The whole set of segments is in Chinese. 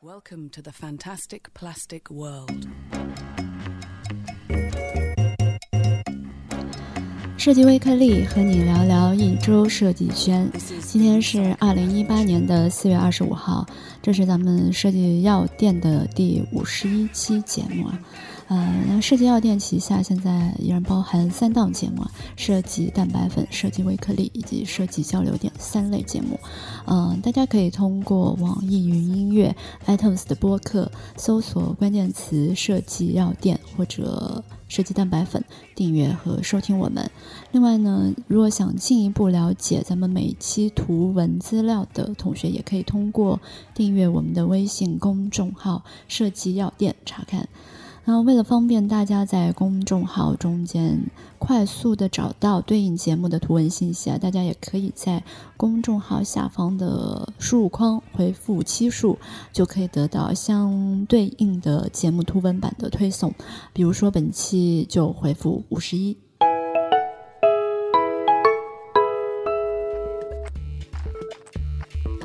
Welcome to the fantastic plastic world. 设计微颗粒和你聊聊一周设计圈。今天是二零一八年的四月二十五号，这是咱们设计药店的第五十一期节目啊。呃，那设计药店旗下现在依然包含三档节目：设计蛋白粉、设计微颗粒以及设计交流点三类节目。嗯，大家可以通过网易云音乐、iTunes 的播客搜索关键词“设计药店”或者“设计蛋白粉”，订阅和收听我们。另外呢，如果想进一步了解咱们每期图文资料的同学，也可以通过订阅我们的微信公众号“设计药店”查看。那为了方便大家在公众号中间快速的找到对应节目的图文信息啊，大家也可以在公众号下方的输入框回复期数，就可以得到相对应的节目图文版的推送。比如说本期就回复五十一。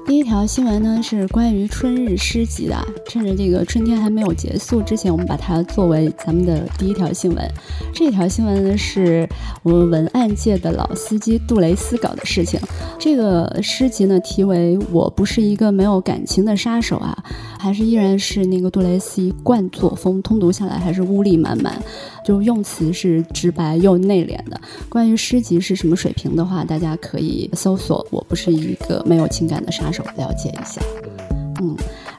第一条新闻呢是关于春日诗集的，趁着这个春天还没有结束之前，我们把它作为咱们的第一条新闻。这条新闻呢是我们文案界的老司机杜蕾斯搞的事情。这个诗集呢题为“我不是一个没有感情的杀手”啊，还是依然是那个杜蕾斯一贯作风，通读下来还是污力满满。就用词是直白又内敛的。关于诗集是什么水平的话，大家可以搜索“我不是一个没有情感的杀手”了解一下。嗯，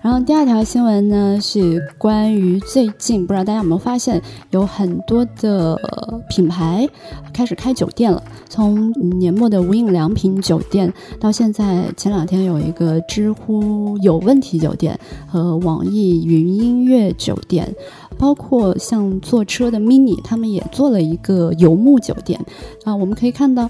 然后第二条新闻呢是关于最近，不知道大家有没有发现，有很多的品牌开始开酒店了。从年末的无印良品酒店，到现在前两天有一个知乎有问题酒店和网易云音乐酒店。包括像坐车的 mini，他们也做了一个游牧酒店啊。我们可以看到，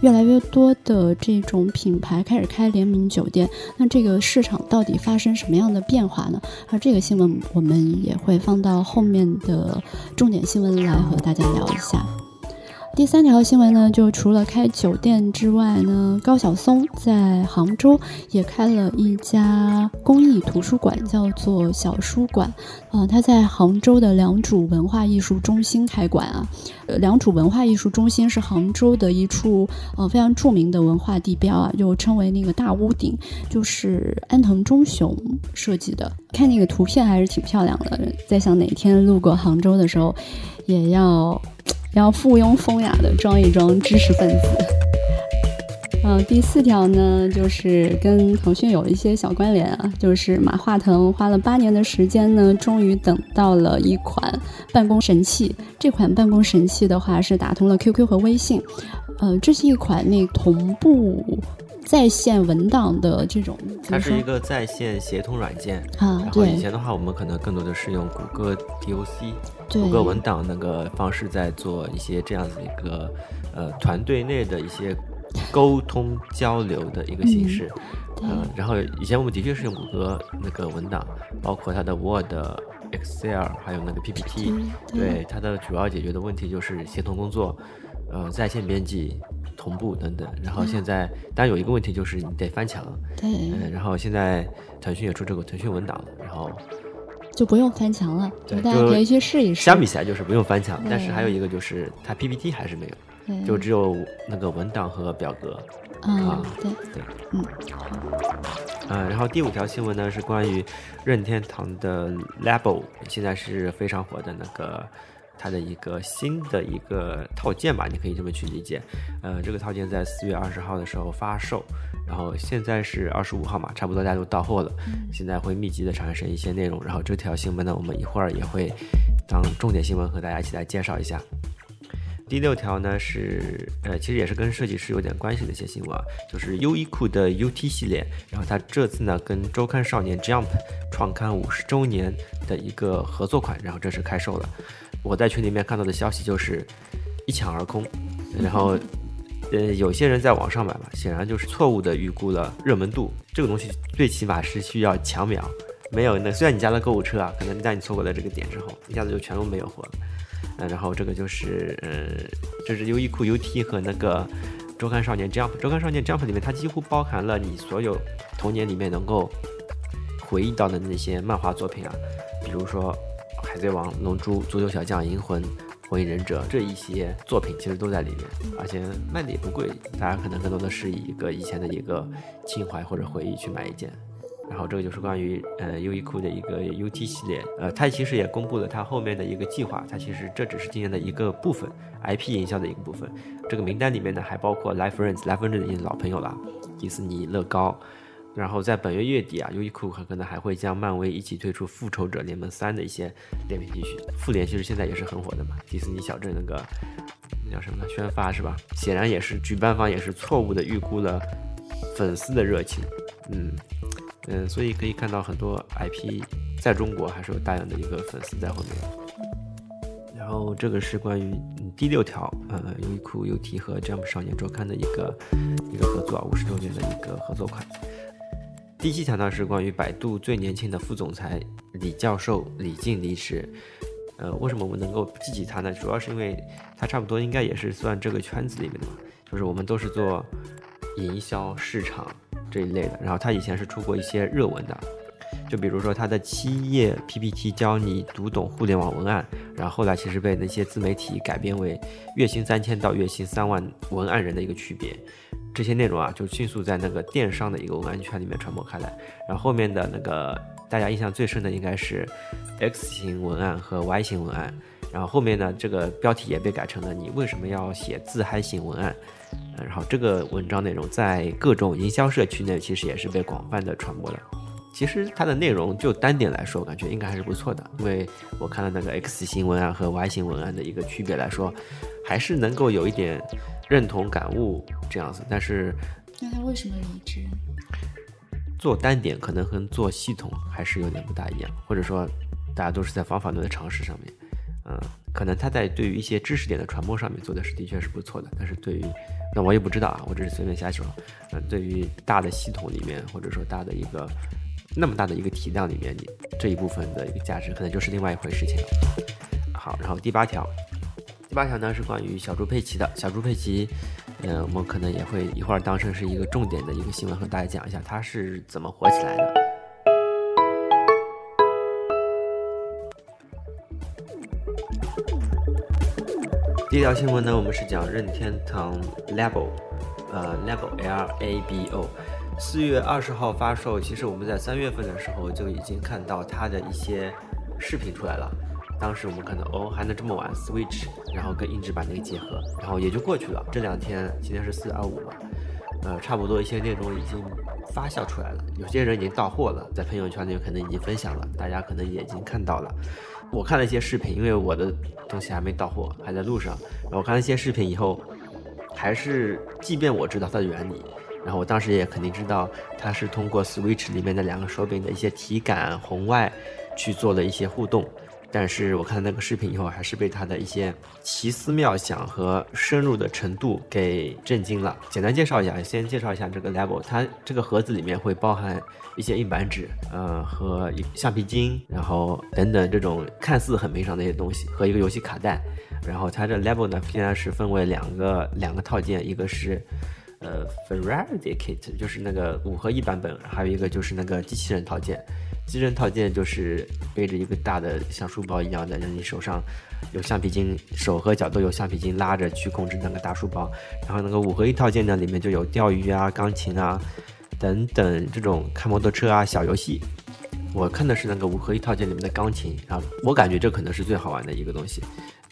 越来越多的这种品牌开始开联名酒店。那这个市场到底发生什么样的变化呢？而这个新闻我们也会放到后面的重点新闻来和大家聊一下。第三条新闻呢，就除了开酒店之外呢，高晓松在杭州也开了一家公益图书馆，叫做小书馆。啊，他在杭州的良渚文化艺术中心开馆啊。呃，良渚文化艺术中心是杭州的一处呃非常著名的文化地标啊，又称为那个大屋顶，就是安藤忠雄设计的。看那个图片还是挺漂亮的，在想哪天路过杭州的时候，也要。要附庸风雅的装一装知识分子。嗯，第四条呢，就是跟腾讯有一些小关联啊，就是马化腾花了八年的时间呢，终于等到了一款办公神器。这款办公神器的话，是打通了 QQ 和微信。呃，这是一款那同步。在线文档的这种，它是一个在线协同软件啊。然后以前的话，我们可能更多的是用谷歌 DOC，谷歌文档那个方式在做一些这样子一个呃团队内的一些沟通交流的一个形式。嗯，然后以前我们的确是用谷歌那个文档，包括它的 Word、Excel，还有那个 PPT。对，它的主要解决的问题就是协同工作，呃，在线编辑。同步等等，然后现在当然有一个问题就是你得翻墙，对，嗯，然后现在腾讯也出这个腾讯文档了，然后就不用翻墙了，对，大家可以去试一试。相比起来就是不用翻墙，但是还有一个就是它 PPT 还是没有，就只有那个文档和表格啊，对对，嗯，嗯，然后第五条新闻呢是关于任天堂的 Label，现在是非常火的那个。它的一个新的一个套件吧，你可以这么去理解。呃，这个套件在四月二十号的时候发售，然后现在是二十五号嘛，差不多大家都到货了。现在会密集的产生一些内容，然后这条新闻呢，我们一会儿也会当重点新闻和大家一起来介绍一下。第六条呢是，呃，其实也是跟设计师有点关系的一些新闻，啊，就是优衣库的 UT 系列，然后它这次呢跟周刊少年 Jump 创刊五十周年的一个合作款，然后正式开售了。我在群里面看到的消息就是一抢而空，然后，呃，有些人在网上买嘛，显然就是错误的预估了热门度。这个东西最起码是需要抢秒，没有那虽然你加了购物车啊，可能在你错过了这个点之后，一下子就全都没有货了。嗯，然后这个就是，呃，这是优衣库 UT 和那个周刊少年 Jump，周刊少年 Jump 里面它几乎包含了你所有童年里面能够。回忆到的那些漫画作品啊，比如说《海贼王》《龙珠》《足球小将》《银魂》《火影忍者》这一些作品，其实都在里面，而且卖的也不贵，大家可能更多的是以一个以前的一个情怀或者回忆去买一件。然后这个就是关于呃优衣库的一个 UT 系列，呃，它其实也公布了它后面的一个计划，它其实这只是今年的一个部分，IP 营销的一个部分。这个名单里面呢还包括 Life Friends，Life Friends 已经老朋友了，迪士尼、乐高。然后在本月月底啊，优衣库很可能还会将漫威一起推出复仇者联盟三的一些联名 T 恤。复联其实现在也是很火的嘛，迪士尼小镇那个那叫什么宣发是吧？显然也是举办方也是错误的预估了粉丝的热情，嗯。嗯，所以可以看到很多 IP 在中国还是有大量的一个粉丝在后面。然后这个是关于第六条，呃，优衣库 UT 和 Jump 少年周刊的一个一个合作，五十周年的一个合作款。第七条呢是关于百度最年轻的副总裁李教授李静离职。呃，为什么我们能够记起他呢？主要是因为他差不多应该也是算这个圈子里面的嘛，就是我们都是做营销市场。这一类的，然后他以前是出过一些热文的，就比如说他的七页 PPT 教你读懂互联网文案，然后后来其实被那些自媒体改编为月薪三千到月薪三万文案人的一个区别，这些内容啊就迅速在那个电商的一个文案圈里面传播开来，然后后面的那个大家印象最深的应该是 X 型文案和 Y 型文案，然后后面呢这个标题也被改成了你为什么要写自嗨型文案。然后这个文章内容在各种营销社区内其实也是被广泛的传播的。其实它的内容就单点来说，我感觉应该还是不错的。因为我看了那个 X 型文案和 Y 型文案的一个区别来说，还是能够有一点认同感悟这样子。但是，那他为什么离职？做单点可能跟做系统还是有点不大一样，或者说大家都是在方法论的尝试上面，嗯，可能他在对于一些知识点的传播上面做的是的确是不错的，但是对于那我也不知道啊，我只是随便瞎说。嗯，对于大的系统里面，或者说大的一个那么大的一个体量里面，你这一部分的一个价值，可能就是另外一回事情了。好，然后第八条，第八条呢是关于小猪佩奇的。小猪佩奇，嗯，我们可能也会一会儿当成是一个重点的一个新闻和大家讲一下，它是怎么火起来的。第一条新闻呢，我们是讲任天堂 Labo，呃，Labo L A B O，四月二十号发售。其实我们在三月份的时候就已经看到它的一些视频出来了。当时我们看到哦，还能这么玩 Switch，然后跟硬纸板那个结合，然后也就过去了。这两天今天是四月二五嘛，呃，差不多一些内容已经发酵出来了，有些人已经到货了，在朋友圈里可能已经分享了，大家可能也已经看到了。我看了一些视频，因为我的东西还没到货，还在路上。然后我看了一些视频以后，还是即便我知道它的原理，然后我当时也肯定知道它是通过 Switch 里面的两个手柄的一些体感、红外去做了一些互动。但是我看那个视频以后，还是被它的一些奇思妙想和深入的程度给震惊了。简单介绍一下，先介绍一下这个 Level，它这个盒子里面会包含一些硬板纸，呃，和橡皮筋，然后等等这种看似很平常的一些东西，和一个游戏卡带。然后它这 Level 呢，现在是分为两个两个套件，一个是呃 Ferrari Kit，就是那个五合一版本，还有一个就是那个机器人套件。机器人套件就是背着一个大的像书包一样的，让你手上有橡皮筋，手和脚都有橡皮筋拉着去控制那个大书包。然后那个五合一套件呢，里面就有钓鱼啊、钢琴啊等等这种开摩托车啊小游戏。我看的是那个五合一套件里面的钢琴，然后我感觉这可能是最好玩的一个东西。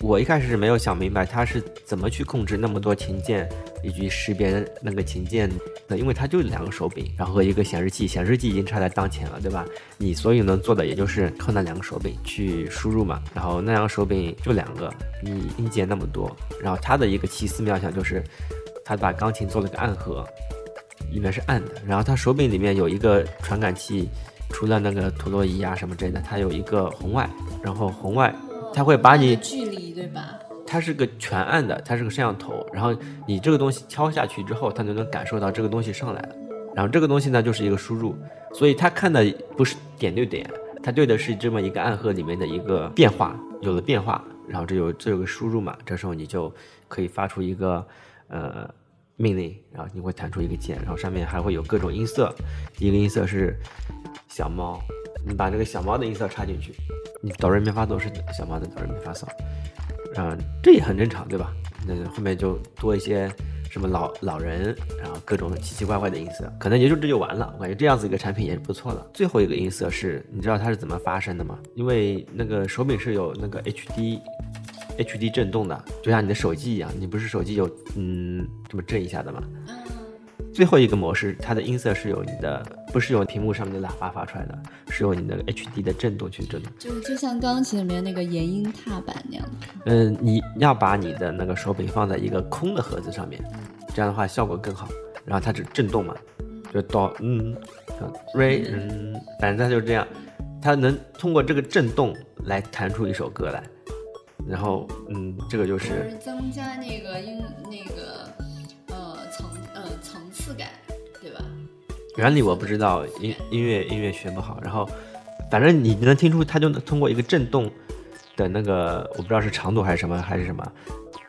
我一开始是没有想明白它是怎么去控制那么多琴键，以及识别那个琴键的，因为它就两个手柄，然后一个显示器，显示器已经插在当前了，对吧？你所以能做的也就是靠那两个手柄去输入嘛，然后那两个手柄就两个，你硬件那么多，然后它的一个奇思妙想就是，它把钢琴做了个暗盒，里面是暗的，然后它手柄里面有一个传感器，除了那个陀螺仪啊什么之类的，它有一个红外，然后红外。它会把你对吧？它是个全暗的，它是个摄像头，然后你这个东西敲下去之后，它就能感受到这个东西上来了。然后这个东西呢，就是一个输入，所以它看的不是点对点，它对的是这么一个暗盒里面的一个变化，有了变化，然后这有这有个输入嘛，这时候你就可以发出一个呃命令，然后你会弹出一个键，然后上面还会有各种音色，一个音色是小猫，你把这个小猫的音色插进去，你哆来咪发嗦是小猫的哆来咪发嗦，嗯，这也很正常，对吧？那后面就多一些什么老老人，然后各种奇奇怪怪的音色，可能也就这就完了。我感觉这样子一个产品也是不错的。最后一个音色是，你知道它是怎么发生的吗？因为那个手柄是有那个 HD HD 震动的，就像你的手机一样，你不是手机有嗯这么震一下的吗？最后一个模式，它的音色是由你的，不是由屏幕上面的喇叭发出来的，是由你的 HD 的震动去震动。就就像钢琴里面那个延音踏板那样的。嗯，你要把你的那个手柄放在一个空的盒子上面，这样的话效果更好。然后它只震动嘛，就哆嗯，re 嗯，反正它就是这样，它能通过这个震动来弹出一首歌来。然后嗯，这个就是增加那个音那个次感，对吧？原理我不知道，音音乐音乐学不好。然后反正你能听出，它就能通过一个震动的那个，我不知道是长度还是什么还是什么，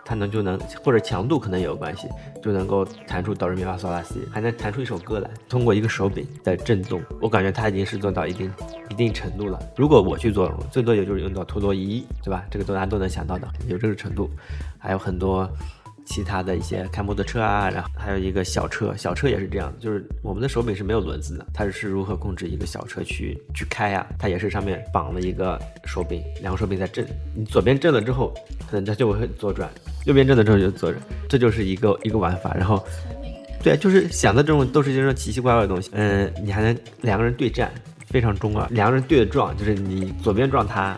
它能就能或者强度可能也有关系，就能够弹出哆来咪发嗦拉西，还能弹出一首歌来。通过一个手柄的震动，我感觉它已经是做到一定一定程度了。如果我去做，最多也就是用到陀螺仪，对吧？这个大家都能想到的，有这个程度。还有很多其他的一些开摩托车啊，然后还有一个小车，小车也是这样，就是我们的手柄是没有轮子的，它是如何控制一个小车去去开呀？它也是上面绑了一个手柄，两个手柄在震，你左边震了之后，可能它就会左转，右边震了之后就左转，这就是一个一个玩法。然后，对，就是想的这种都是这种奇奇怪怪的东西。嗯，你还能两个人对战，非常中二，两个人对着撞，就是你左边撞他。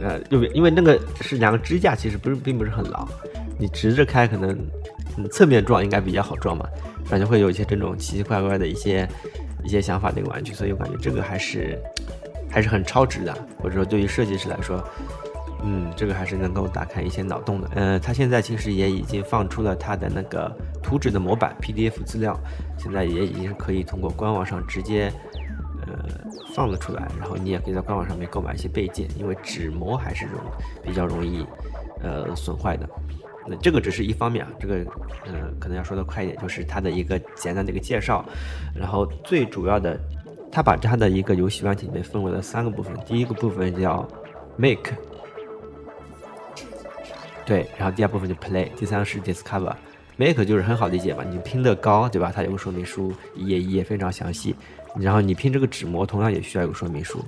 呃，右边，因为那个是两个支架，其实不是，并不是很牢，你直着开可能，嗯，侧面撞应该比较好撞嘛，反正会有一些这种奇奇怪怪的一些一些想法的一个玩具，所以我感觉这个还是还是很超值的，或者说对于设计师来说，嗯，这个还是能够打开一些脑洞的。呃，它现在其实也已经放出了它的那个图纸的模板 PDF 资料，现在也已经可以通过官网上直接。呃，放了出来，然后你也可以在官网上面购买一些备件，因为纸膜还是容比较容易呃损坏的。那这个只是一方面啊，这个呃可能要说的快一点，就是它的一个简单的一个介绍。然后最主要的，它把它的一个游戏软体里面分为了三个部分，第一个部分叫 Make，对，然后第二部分就 Play，第三个是 Discover。Make 就是很好理解嘛，你拼乐高对吧？它有个说明书，一页一页非常详细。然后你拼这个纸模，同样也需要有说明书，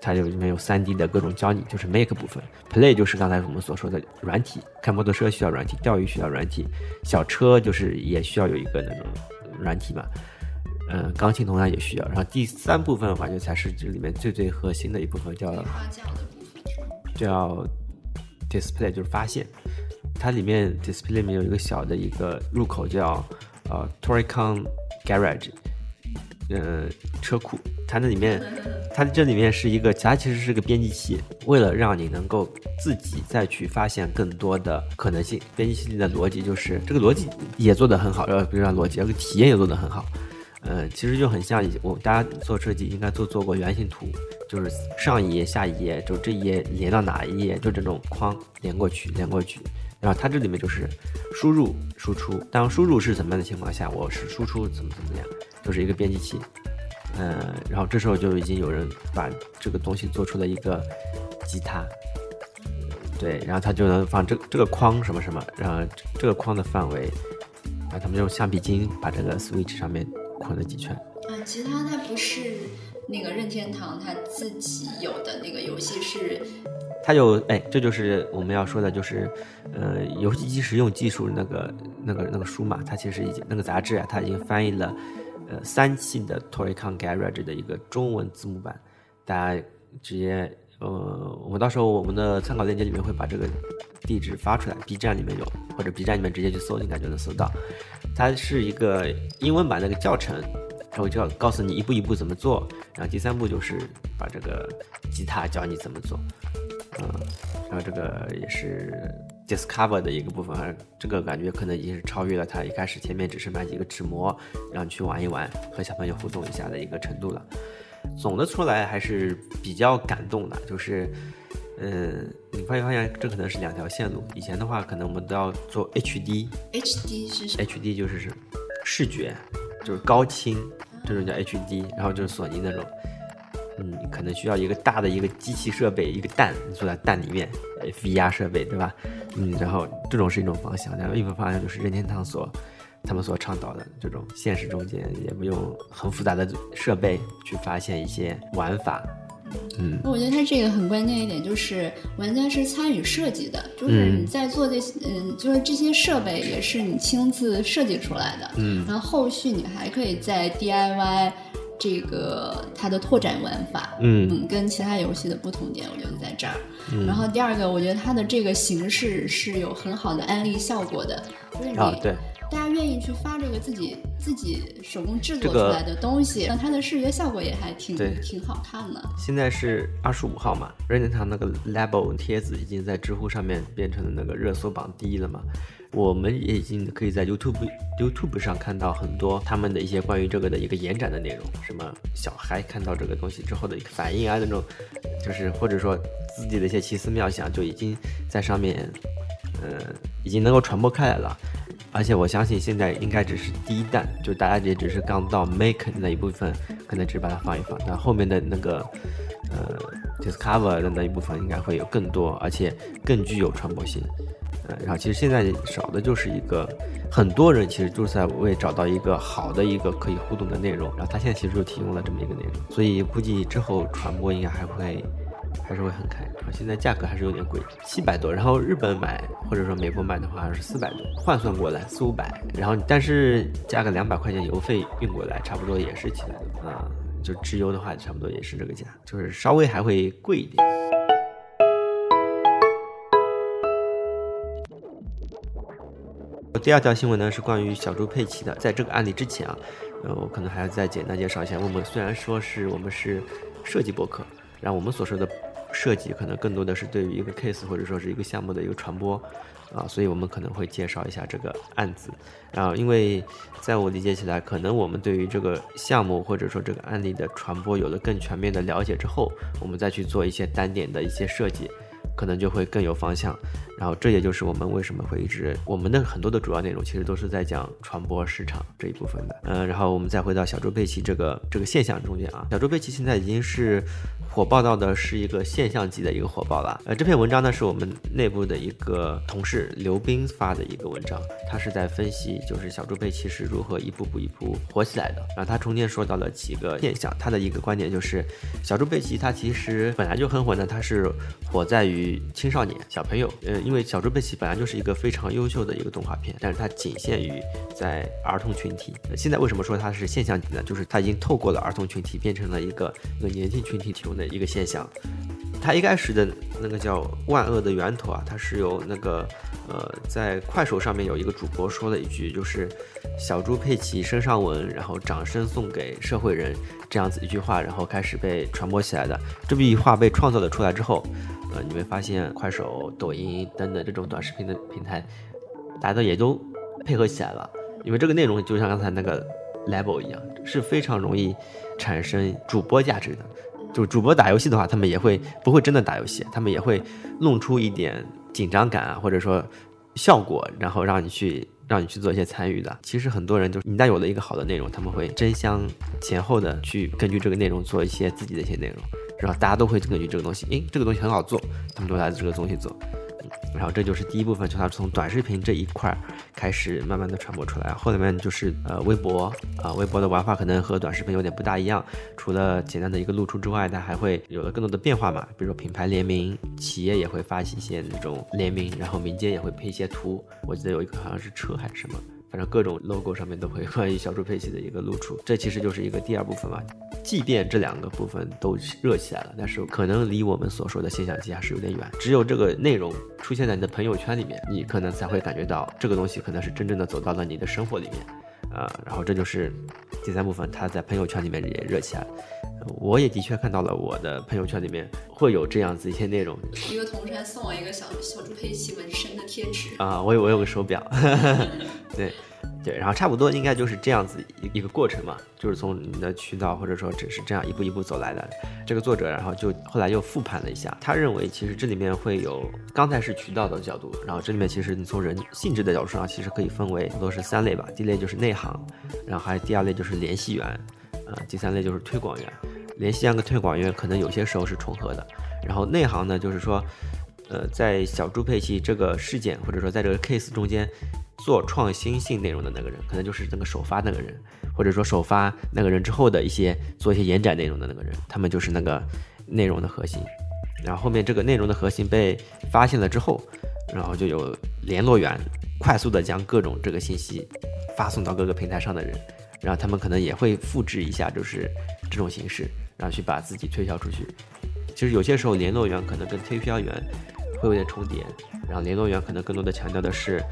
它就里面有 3D 的各种教你，就是 Make 部分。Play 就是刚才我们所说的软体，开摩托车需要软体，钓鱼需要软体，小车就是也需要有一个那种软体嘛。嗯，钢琴同样也需要。然后第三部分的话，就才是这里面最最核心的一部分，叫叫 Display，就是发现。它里面 Display 里面有一个小的一个入口，叫呃 Toricon Garage。呃，车库，它那里面，它这里面是一个，它其实是个编辑器，为了让你能够自己再去发现更多的可能性。编辑器里的逻辑就是这个逻辑也做得很好，呃，比如说逻辑，这个体验也做得很好。呃，其实就很像我大家做设计应该都做过原型图，就是上一页、下一页，就这一页连到哪一页，就这种框连过去，连过去。然后它这里面就是输入、输出，当输入是怎么样的情况下，我是输出怎么怎么样。就是一个编辑器，嗯，然后这时候就已经有人把这个东西做出了一个吉他，对，然后他就能放这这个框什么什么，然后这个框的范围，然后他们用橡皮筋把这个 switch 上面捆了几圈。啊，吉他它不是那个任天堂他自己有的那个游戏是，它有哎，这就是我们要说的，就是呃，游戏机实用技术那个那个那个书嘛，它其实已经那个杂志啊，它已经翻译了。呃，三期的 Toricon Garage 的一个中文字幕版，大家直接呃，我们到时候我们的参考链接里面会把这个地址发出来，B 站里面有，或者 B 站里面直接去搜，应该就能搜到。它是一个英文版的一个教程，它会教告诉你一步一步怎么做，然后第三步就是把这个吉他教你怎么做，嗯，然后这个也是。Discover 的一个部分，这个感觉可能已经是超越了它一开始前面只是买几个纸模，让你去玩一玩，和小朋友互动一下的一个程度了。总的出来还是比较感动的，就是，嗯，你发现发现这可能是两条线路。以前的话，可能我们都要做 HD，HD 是什么？HD 就是视觉，就是高清，这种叫 HD，然后就是索尼那种。嗯，可能需要一个大的一个机器设备，一个蛋你坐在蛋里面，VR 设备，对吧？嗯，然后这种是一种方向，然后另一种方向就是任天堂所他们所倡导的这种现实中间也不用很复杂的设备去发现一些玩法。嗯，那我觉得它这个很关键一点就是玩家是参与设计的，就是你在做这些，嗯，就是这些设备也是你亲自设计出来的。嗯，然后后续你还可以在 DIY 这个它的拓展玩法，嗯跟其他游戏的不同点，我觉得在这儿。然后第二个，我觉得它的这个形式是有很好的案例效果的，就是你啊，对，大家愿意去发这个自己自己手工制作出来的东西，那它的视觉效果也还挺挺好看的。现在是二十五号嘛，任天堂那个 Label 贴子已经在知乎上面变成了那个热搜榜第一了嘛。我们也已经可以在 YouTube YouTube 上看到很多他们的一些关于这个的一个延展的内容，什么小孩看到这个东西之后的一个反应啊，那种就是或者说自己的一些奇思妙想就已经在上面，呃，已经能够传播开来了。而且我相信现在应该只是第一弹，就大家也只是刚到 make 那一部分，可能只把它放一放，但后面的那个呃 discover 的那一部分应该会有更多，而且更具有传播性。然后其实现在少的就是一个，很多人其实就是在为找到一个好的一个可以互动的内容，然后他现在其实就提供了这么一个内容，所以估计之后传播应该还会还是会很开。然后现在价格还是有点贵，七百多，然后日本买或者说美国买的话是四百多，换算过来四五百，然后但是加个两百块钱邮费运过来，差不多也是起来的啊、就直邮的话，差不多也是这个价，就是稍微还会贵一点。第二条新闻呢是关于小猪佩奇的，在这个案例之前啊，呃，我可能还要再简单介绍一下。我们虽然说是我们是设计博客，然后我们所说的设计可能更多的是对于一个 case 或者说是一个项目的一个传播啊，所以我们可能会介绍一下这个案子。然后，因为在我理解起来，可能我们对于这个项目或者说这个案例的传播有了更全面的了解之后，我们再去做一些单点的一些设计。可能就会更有方向，然后这也就是我们为什么会一直我们的很多的主要内容其实都是在讲传播市场这一部分的，嗯、然后我们再回到小猪佩奇这个这个现象中间啊，小猪佩奇现在已经是火爆到的是一个现象级的一个火爆了，呃，这篇文章呢是我们内部的一个同事刘斌发的一个文章，他是在分析就是小猪佩奇是如何一步步一步火起来的，然后他中间说到了几个现象，他的一个观点就是小猪佩奇它其实本来就很火呢，它是火在于青少年小朋友，呃，因为小猪佩奇本来就是一个非常优秀的一个动画片，但是它仅限于在儿童群体。现在为什么说它是现象级呢？就是它已经透过了儿童群体，变成了一个一个年轻群体提供的一个现象。它一开始的那个叫万恶的源头啊，它是由那个呃，在快手上面有一个主播说了一句，就是小猪佩奇身上纹，然后掌声送给社会人这样子一句话，然后开始被传播起来的。这句话被创造了出来之后，呃，你会发现快手、抖音等等这种短视频的平台，大家都也都配合起来了，因为这个内容就像刚才那个 level 一样，是非常容易产生主播价值的。就主播打游戏的话，他们也会不会真的打游戏，他们也会弄出一点紧张感啊，或者说效果，然后让你去让你去做一些参与的。其实很多人就是一旦有了一个好的内容，他们会争相前后的去根据这个内容做一些自己的一些内容，然后大家都会根据这个东西，诶，这个东西很好做，他们都来这个东西做。然后这就是第一部分，就它从短视频这一块开始慢慢的传播出来，后面就是呃微博啊、微博的玩法可能和短视频有点不大一样，除了简单的一个露出之外，它还会有了更多的变化嘛，比如说品牌联名，企业也会发起一些那种联名，然后民间也会配一些图，我记得有一个好像是车还是什么。反正各种 logo 上面都会关于小猪佩奇的一个露出，这其实就是一个第二部分嘛。即便这两个部分都热起来了，但是可能离我们所说的现象级还是有点远。只有这个内容出现在你的朋友圈里面，你可能才会感觉到这个东西可能是真正的走到了你的生活里面，啊、然后这就是第三部分，他在朋友圈里面也热起来我也的确看到了我的朋友圈里面会有这样子一些内容一个同事还送我一个小小猪佩奇纹身的贴纸，啊，我有我有个手表，对对，然后差不多应该就是这样子一一个过程嘛，就是从你的渠道或者说只是这样一步一步走来的。这个作者然后就后来又复盘了一下，他认为其实这里面会有刚才是渠道的角度，然后这里面其实你从人性质的角度上，其实可以分为都是三类吧，第一类就是内行，然后还有第二类就是联系员，呃，第三类就是推广员。联系员跟推广员可能有些时候是重合的。然后内行呢，就是说，呃，在小猪佩奇这个事件或者说在这个 case 中间做创新性内容的那个人，可能就是那个首发那个人，或者说首发那个人之后的一些做一些延展内容的那个人，他们就是那个内容的核心。然后后面这个内容的核心被发现了之后，然后就有联络员快速的将各种这个信息发送到各个平台上的人，然后他们可能也会复制一下，就是这种形式，然后去把自己推销出去。其实有些时候联络员可能跟推销员会有点重叠，然后联络员可能更多的强调的是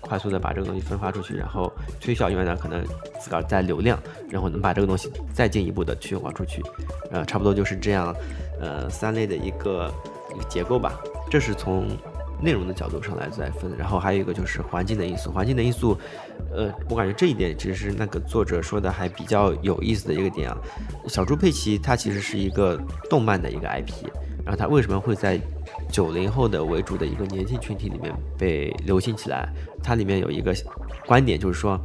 快速的把这个东西分发出去，然后推销员呢可能自个儿在流量，然后能把这个东西再进一步的推广出去，呃，差不多就是这样，呃，三类的一个一个结构吧。这是从内容的角度上来再分，然后还有一个就是环境的因素，环境的因素，呃，我感觉这一点其实是那个作者说的还比较有意思的一个点啊。小猪佩奇它其实是一个动漫的一个 IP，然后它为什么会在九零后的为主的一个年轻群体里面被流行起来？它里面有一个观点就是说，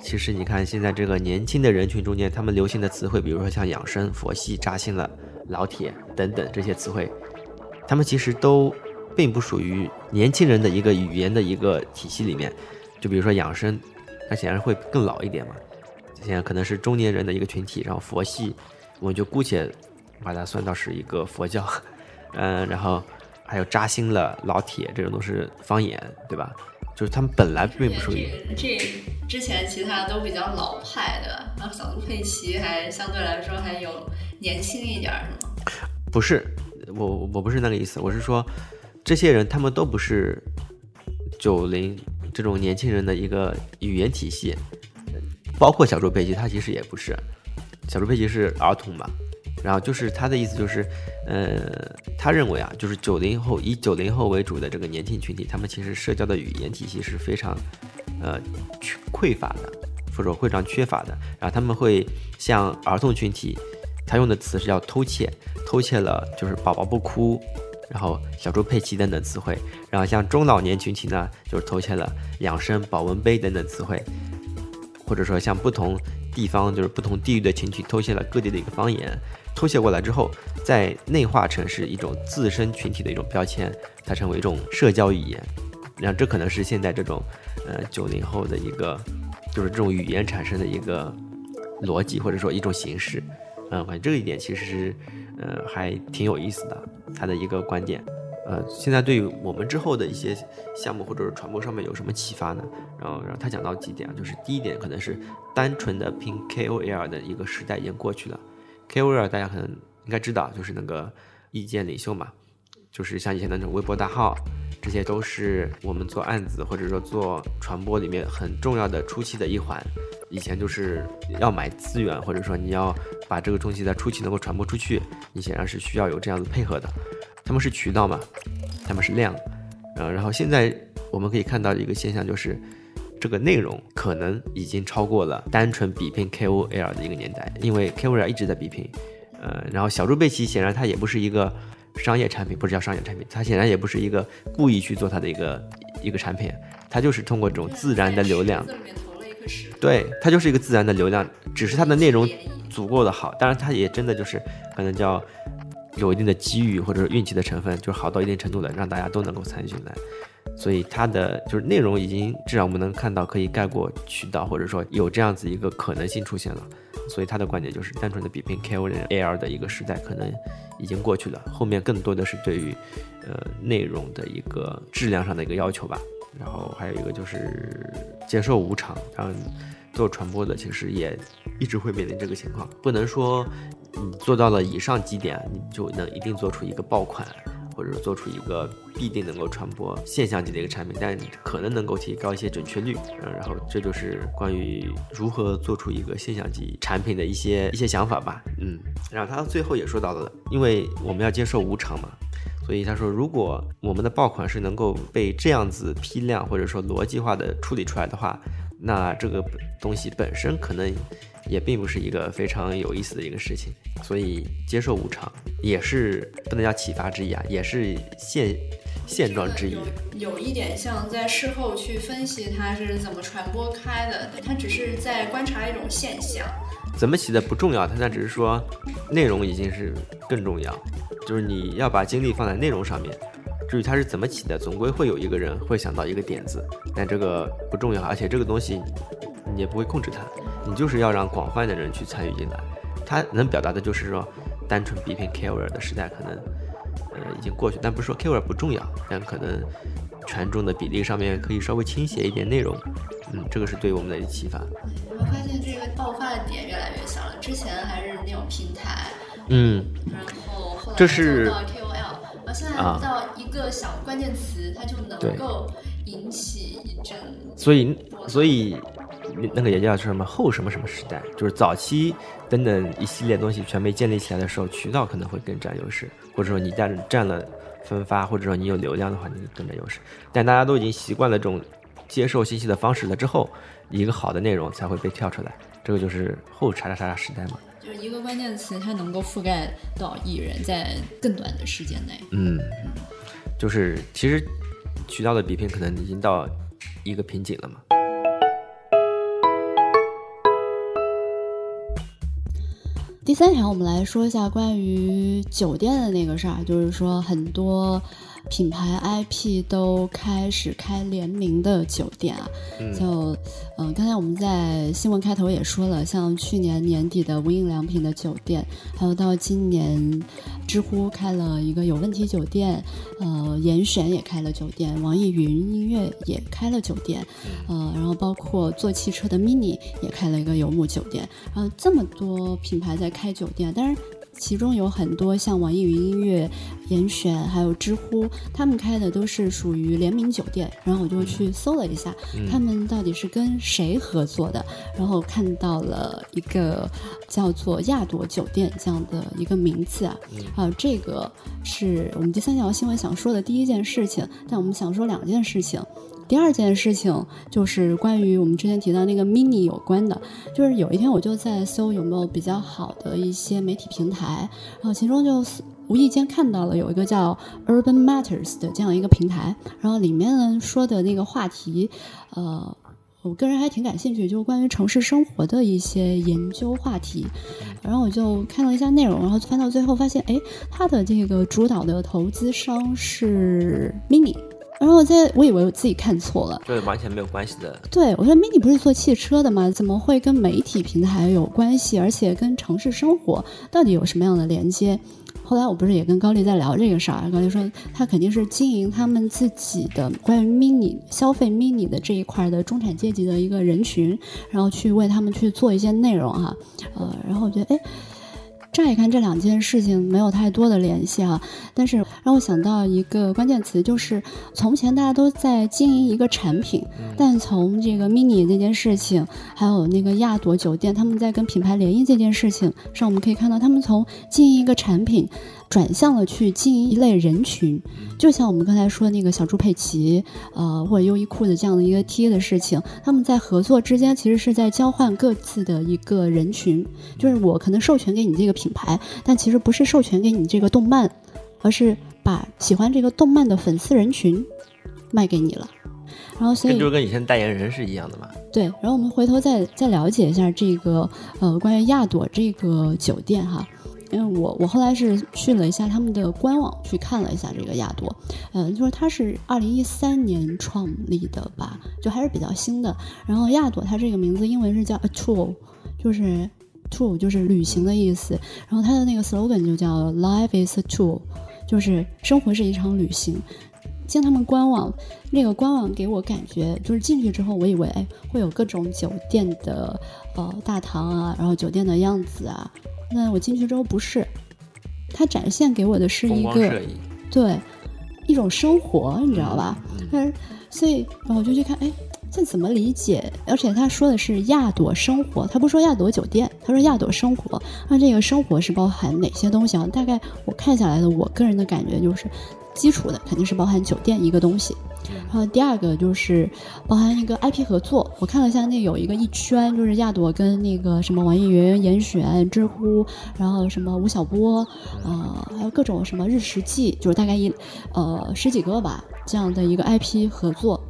其实你看现在这个年轻的人群中间，他们流行的词汇，比如说像养生、佛系、扎心了、老铁等等这些词汇，他们其实都并不属于年轻人的一个语言的一个体系里面。就比如说养生，它显然会更老一点嘛。现在可能是中年人的一个群体，然后佛系，我们就姑且把它算到是一个佛教，嗯，然后还有扎心了、老铁这种都是方言，对吧？就是他们本来并不属于。这之前其他都比较老派的，然后小猪佩奇还相对来说还有年轻一点，是吗？不是，我我不是那个意思，我是说，这些人他们都不是九零这种年轻人的一个语言体系，包括小猪佩奇，他其实也不是，小猪佩奇是儿童嘛，然后就是他的意思就是，呃，他认为啊，就是九零后以九零后为主的这个年轻群体，他们其实社交的语言体系是非常，呃，缺匮乏的，或者非常缺乏的，然后他们会像儿童群体，他用的词是叫偷窃，偷窃了就是宝宝不哭。然后小猪佩奇等等词汇，然后像中老年群体呢，就是偷窃了养生、保温杯等等词汇，或者说像不同地方就是不同地域的群体偷窃了各地的一个方言，偷窃过来之后，再内化成是一种自身群体的一种标签，它成为一种社交语言，然后这可能是现在这种呃九零后的一个就是这种语言产生的一个逻辑或者说一种形式，嗯，反正这一点其实是。呃，还挺有意思的，他的一个观点。呃，现在对于我们之后的一些项目或者是传播上面有什么启发呢？然后，然后他讲到几点啊，就是第一点可能是单纯的拼 KOL 的一个时代已经过去了。KOL 大家可能应该知道，就是那个意见领袖嘛，就是像以前那种微博大号，这些都是我们做案子或者说做传播里面很重要的初期的一环。以前就是要买资源，或者说你要把这个东西在初期能够传播出去，你显然是需要有这样子配合的。他们是渠道嘛，他们是量，呃，然后现在我们可以看到一个现象，就是这个内容可能已经超过了单纯比拼 KOL 的一个年代，因为 KOL 一直在比拼，呃，然后小猪佩奇显然它也不是一个商业产品，不是叫商业产品，它显然也不是一个故意去做它的一个一个产品，它就是通过这种自然的流量。对，它就是一个自然的流量，只是它的内容足够的好，当然它也真的就是可能叫有一定的机遇或者是运气的成分，就是好到一定程度了，让大家都能够参与进来，所以它的就是内容已经至少我们能看到可以盖过渠道，或者说有这样子一个可能性出现了，所以他的观点就是单纯的比拼 KOL AR 的一个时代可能已经过去了，后面更多的是对于呃内容的一个质量上的一个要求吧。然后还有一个就是接受无偿，然后做传播的其实也一直会面临这个情况，不能说你做到了以上几点，你就能一定做出一个爆款，或者做出一个必定能够传播现象级的一个产品，但可能能够提高一些准确率。嗯，然后这就是关于如何做出一个现象级产品的一些一些想法吧。嗯，然后他最后也说到了，因为我们要接受无常嘛。所以他说，如果我们的爆款是能够被这样子批量或者说逻辑化的处理出来的话，那这个东西本身可能也并不是一个非常有意思的一个事情。所以接受无常也是不能叫启发之一啊，也是现现状之一。有一点像在事后去分析它是怎么传播开的，它只是在观察一种现象。怎么起的不重要，它那只是说内容已经是更重要，就是你要把精力放在内容上面。至于它是怎么起的，总归会有一个人会想到一个点子，但这个不重要，而且这个东西你也不会控制它，你就是要让广泛的人去参与进来。他能表达的就是说，单纯比拼 KOL 的时代可能呃已经过去，但不是说 KOL 不重要，但可能权重的比例上面可以稍微倾斜一点内容。嗯，这个是对我们的启发。我发现这个爆发的点越来越小了，之前还是那种平台，嗯，然后后来这是到 KOL，然后现在啊到一个小关键词，它就能够引起一阵所以所以那个也叫什么后什么什么时代，就是早期等等一系列东西全被建立起来的时候，渠道可能会更占优势，或者说你占占了分发，或者说你有流量的话，你更占优势。但大家都已经习惯了这种接受信息的方式了之后，一个好的内容才会被跳出来，这个就是后叉叉叉叉时代嘛。就是一个关键词，它能够覆盖到艺人，在更短的时间内。嗯，就是其实渠道的比拼可能已经到一个瓶颈了嘛。第三条，我们来说一下关于酒店的那个事儿，就是说很多品牌 IP 都开始开联名的酒店啊，就嗯、刚才我们在新闻开头也说了，像去年年底的无印良品的酒店，还有到今年知乎开了一个有问题酒店，呃，严选也开了酒店，网易云音乐也开了酒店，呃，然后包括做汽车的 MINI 也开了一个游牧酒店，然后这么多品牌在开酒店，但是。其中有很多像网易云音乐、严选还有知乎，他们开的都是属于联名酒店。然后我就去搜了一下，他们到底是跟谁合作的，然后看到了一个叫做亚朵酒店这样的一个名字啊，还有这个是我们第三条新闻想说的第一件事情，但我们想说两件事情。第二件事情就是关于我们之前提到那个 mini 有关的，就是有一天我就在搜有没有比较好的一些媒体平台，然后其中就无意间看到了有一个叫 Urban Matters 的这样一个平台，然后里面呢说的那个话题，呃。我个人还挺感兴趣，就是关于城市生活的一些研究话题，然后我就看了一下内容，然后翻到最后发现，哎，它的这个主导的投资商是 Mini，然后我在我以为我自己看错了，这完全没有关系的。对我说 Mini 不是做汽车的吗？怎么会跟媒体平台有关系？而且跟城市生活到底有什么样的连接？后来我不是也跟高丽在聊这个事儿，高丽说他肯定是经营他们自己的关于 mini 消费 mini 的这一块的中产阶级的一个人群，然后去为他们去做一些内容哈，呃，然后我觉得哎。乍一看这两件事情没有太多的联系哈，但是让我想到一个关键词，就是从前大家都在经营一个产品，但从这个 mini 这件事情，还有那个亚朵酒店他们在跟品牌联姻这件事情上，我们可以看到他们从经营一个产品。转向了去经营一类人群，就像我们刚才说的那个小猪佩奇，呃，或者优衣库的这样的一个贴的事情，他们在合作之间其实是在交换各自的一个人群，就是我可能授权给你这个品牌，但其实不是授权给你这个动漫，而是把喜欢这个动漫的粉丝人群卖给你了。然后，所以这就跟以前代言人是一样的嘛。对，然后我们回头再再了解一下这个呃关于亚朵这个酒店哈。因为我我后来是去了一下他们的官网，去看了一下这个亚朵，嗯、就是它是二零一三年创立的吧，就还是比较新的。然后亚朵它这个名字英文是叫 a tour，就是 tour 就是旅行的意思。然后它的那个 slogan 就叫 Life is a tour，就是生活是一场旅行。进他们官网，那个官网给我感觉就是进去之后，我以为哎会有各种酒店的呃大堂啊，然后酒店的样子啊。那我进去之后不是，它展现给我的是一个对一种生活，你知道吧？但是所以然后我就去看，哎，这怎么理解？而且他说的是亚朵生活，他不说亚朵酒店，他说亚朵生活。那这个生活是包含哪些东西啊？大概我看下来的，我个人的感觉就是，基础的肯定是包含酒店一个东西。然后第二个就是包含一个 IP 合作，我看了一下，那有一个一圈，就是亚朵跟那个什么网易云、严选、知乎，然后什么吴晓波，呃，还有各种什么日食记，就是大概一呃十几个吧这样的一个 IP 合作。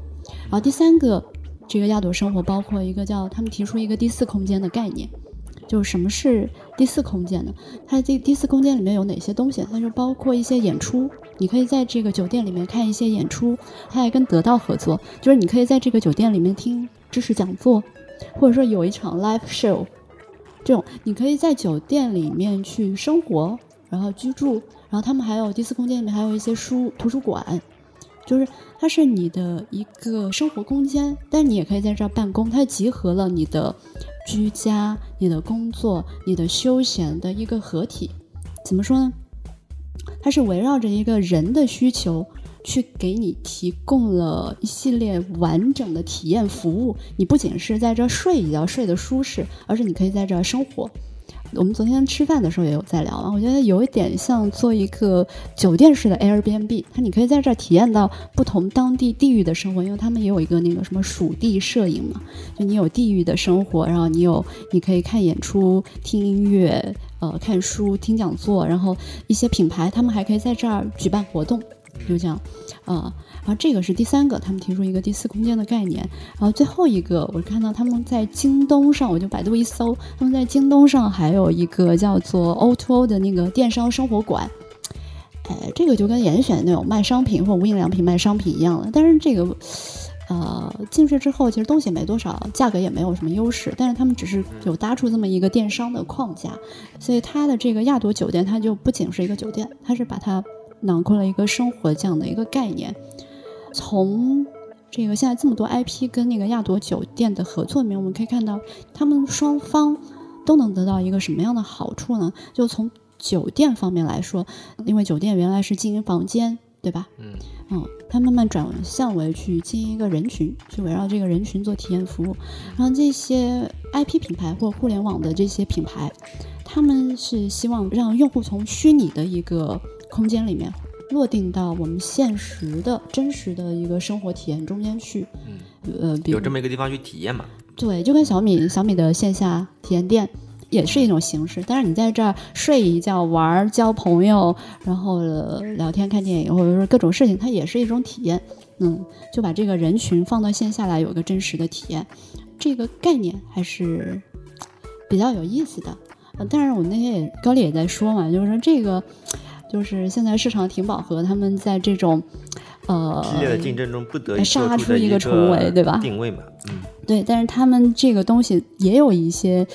然后第三个，这个亚朵生活包括一个叫他们提出一个第四空间的概念，就是什么是第四空间呢？它这第四空间里面有哪些东西？它就包括一些演出，你可以在这个酒店里面看一些演出，它还跟得到合作，就是你可以在这个酒店里面听知识讲座，或者说有一场 live show，这种你可以在酒店里面去生活，然后居住，然后他们还有第四空间里面还有一些书图书馆，就是它是你的一个生活空间，但你也可以在这儿办公，它集合了你的居家、你的工作、你的休闲的一个合体。怎么说呢？它是围绕着一个人的需求，去给你提供了一系列完整的体验服务。你不仅是在这儿睡一觉睡得舒适，而是你可以在这儿生活。我们昨天吃饭的时候也有在聊啊，我觉得有一点像做一个酒店式的 Airbnb，它你可以在这儿体验到不同当地地域的生活，因为他们也有一个那个什么属地摄影嘛，就你有地域的生活，然后你有你可以看演出、听音乐、呃看书、听讲座，然后一些品牌他们还可以在这儿举办活动，就这样，啊、然后这个是第三个，他们提出一个第四空间的概念。然后最后一个，我看到他们在京东上，我就百度一搜，他们在京东上还有一个叫做 O2O 的那个电商生活馆。哎，这个就跟严选那种卖商品或无印良品卖商品一样了。但是这个，呃，进去之后其实东西没多少，价格也没有什么优势。但是他们只是有搭出这么一个电商的框架，所以它的这个亚朵酒店，它就不仅是一个酒店，它是把它囊括了一个生活这样的一个概念。从这个现在这么多 IP 跟那个亚朵酒店的合作里面，我们可以看到他们双方都能得到一个什么样的好处呢？就从酒店方面来说，因为酒店原来是经营房间，对吧？嗯嗯，它慢慢转向为去经营一个人群，去围绕这个人群做体验服务。然后这些 IP 品牌或互联网的这些品牌，他们是希望让用户从虚拟的一个空间里面落定到我们现实的真实的一个生活体验中间去。呃，有这么一个地方去体验嘛。对，就跟小米小米的线下体验店也是一种形式。但是你在这儿睡一觉、玩儿、交朋友，然后、呃聊天、看电影，或者说各种事情，它也是一种体验。嗯，就把这个人群放到线下来，有一个真实的体验，这个概念还是比较有意思的。呃，但是我那天也高丽也在说嘛，就是说这个就是现在市场挺饱和，他们在这种呃激烈的竞争中不得已杀出一个重围对吧？定位嘛，嗯，对，但是他们这个东西也有一些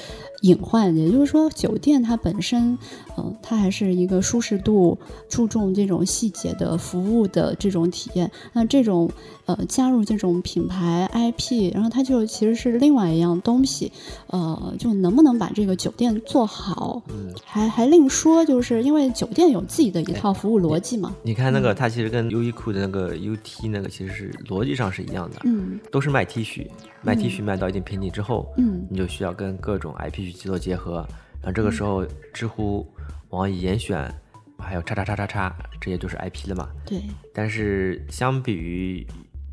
隐患，也就是说，酒店它本身，嗯、它还是一个舒适度，注重这种细节的服务的这种体验。那这种呃加入这种品牌 IP，然后它就其实是另外一样东西，呃，就能不能把这个酒店做好，嗯还还另说，就是因为酒店有自己的一套服务逻辑嘛。你看那个，它其实跟优衣库的那个 UT 那个其实是逻辑上是一样的，嗯都是卖 T 恤，卖 T 恤卖到一定瓶颈之后，嗯你就需要跟各种 IP 去做结合，然后这个时候知乎、网易严选，还有叉叉叉叉叉，这些就是 IP 了嘛。对，但是相比于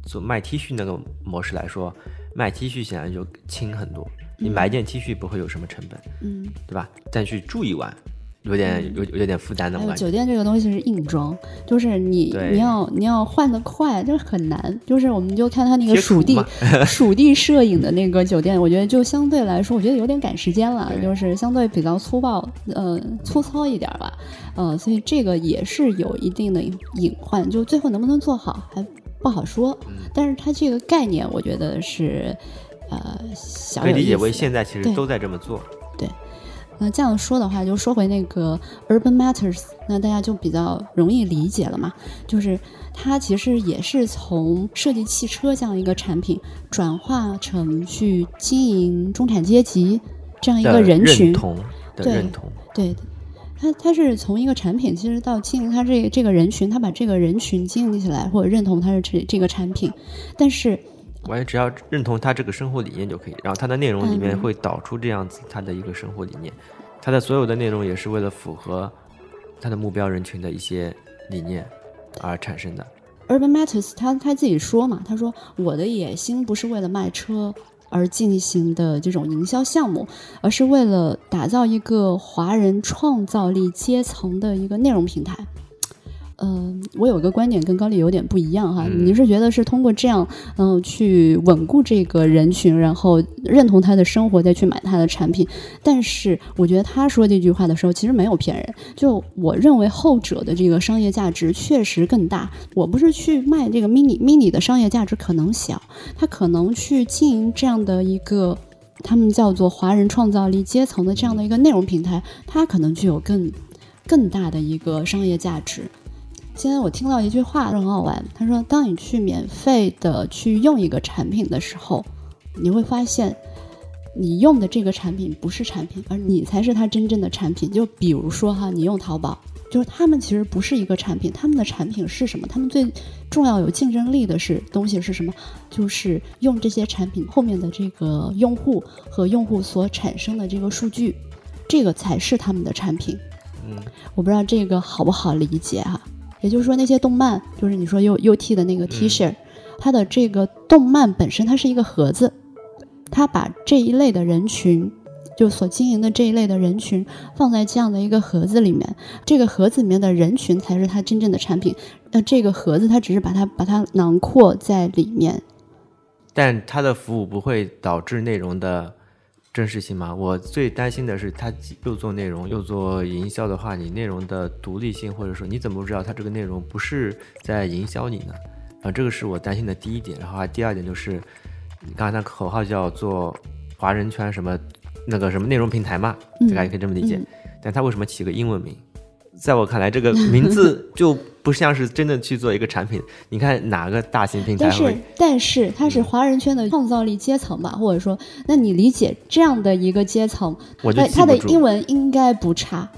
做卖 T 恤那个模式来说，卖 T 恤显然就轻很多。你买一件 T 恤不会有什么成本，嗯。对吧？但去住一晚，有点有有点负担的，还有我感觉。酒店这个东西是硬装，就是你你要你要换的快，这很难。就是我们就看他那个属地 属地摄影的那个酒店，我觉得就相对来说，我觉得有点赶时间了，就是相对比较粗暴，呃，粗糙一点吧，呃，所以这个也是有一定的隐患，就最后能不能做好还不好说。嗯但是它这个概念，我觉得是呃小可以理解为现在其实都在这么做。那这样说的话，就说回那个 Urban Matters，那大家就比较容易理解了嘛。就是它其实也是从设计汽车这样一个产品，转化成去经营中产阶级这样一个人群。认同的对认同，对，它它是从一个产品，其实到经营它这这个人群，它把这个人群经营起来，或者认同它是这这个产品，但是完全只要认同他这个生活理念就可以。然后他的内容里面嗯会导出这样子他的一个生活理念，他的所有的内容也是为了符合他的目标人群的一些理念而产生的。Urban Matters 他他自己说嘛，他说我的野心不是为了卖车而进行的这种营销项目，而是为了打造一个华人创造力阶层的一个内容平台。嗯、我有个观点跟高丽有点不一样哈。嗯你是觉得是通过这样，嗯、去稳固这个人群，然后认同他的生活，再去买他的产品。但是我觉得他说这句话的时候，其实没有骗人。就我认为后者的这个商业价值确实更大。我不是去卖这个 mini mini 的商业价值可能小，他可能去经营这样的一个。他们叫做华人创造力阶层的这样的一个内容平台，它可能具有更更大的一个商业价值。今天我听到一句话很好玩，他说：“当你去免费的去用一个产品的时候，你会发现，你用的这个产品不是产品，而你才是它真正的产品。就比如说哈，你用淘宝，就是他们其实不是一个产品，他们的产品是什么？他们最重要有竞争力的是东西是什么？就是用这些产品后面的这个用户和用户所产生的这个数据，这个才是他们的产品。嗯，我不知道这个好不好理解哈。也就是说，那些动漫，就是你说 U U T 的那个 T 恤，它的这个动漫本身它是一个盒子，它把这一类的人群。就所经营的这一类的人群放在这样的一个盒子里面，这个盒子里面的人群才是它真正的产品。那，这个盒子它只是把它把它囊括在里面。但它的服务不会导致内容的真实性嘛？我最担心的是，它又做内容又做营销的话，你内容的独立性，或者说你怎么知道它这个内容不是在营销你呢？啊，这个是我担心的第一点。然后还第二点就是，你刚才那口号叫做华人圈什么那个什么内容平台嘛，嗯大家也可以这么理解。嗯但它为什么起个英文名？在我看来，这个名字就不像是真的去做一个产品。你看哪个大型平台但是？但是它是华人圈的创造力阶层吧，或者说，那你理解这样的一个阶层，那它的英文应该不差。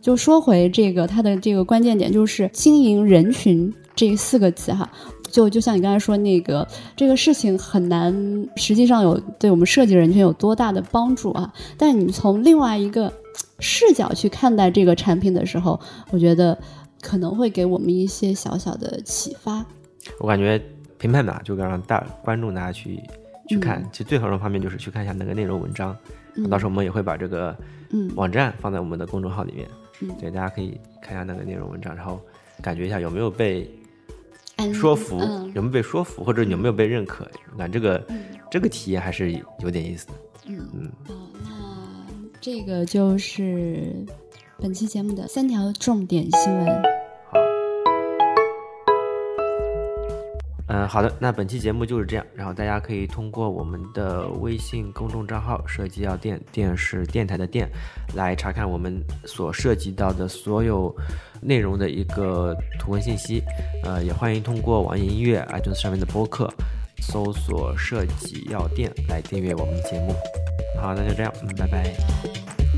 就说回这个，它的这个关键点就是经营人群这四个字哈。就就像你刚才说那个，这个事情很难，实际上有对我们设计人群有多大的帮助啊？但你从另外一个视角去看待这个产品的时候，我觉得可能会给我们一些小小的启发。我感觉评判吧，就该让大观众大家去去看。其实最好的方面就是去看一下那个内容文章，嗯到时候我们也会把这个嗯网站放在我们的公众号里面。嗯对，大家可以看一下那个内容文章，然后感觉一下有没有被说服，嗯有没有被说服，或者有没有被认可。我感觉这个、嗯这个体验还是有点意思的。嗯嗯，哦，那这个就是本期节目的三条重点新闻。嗯，好的，那本期节目就是这样。然后大家可以通过我们的微信公众账号“设计药店”，电视电台的电，来查看我们所涉及到的所有内容的一个图文信息。呃，也欢迎通过网易音乐、iTunes 上面的播客搜索“设计药店”来订阅我们的节目。好，那就这样，嗯，拜拜。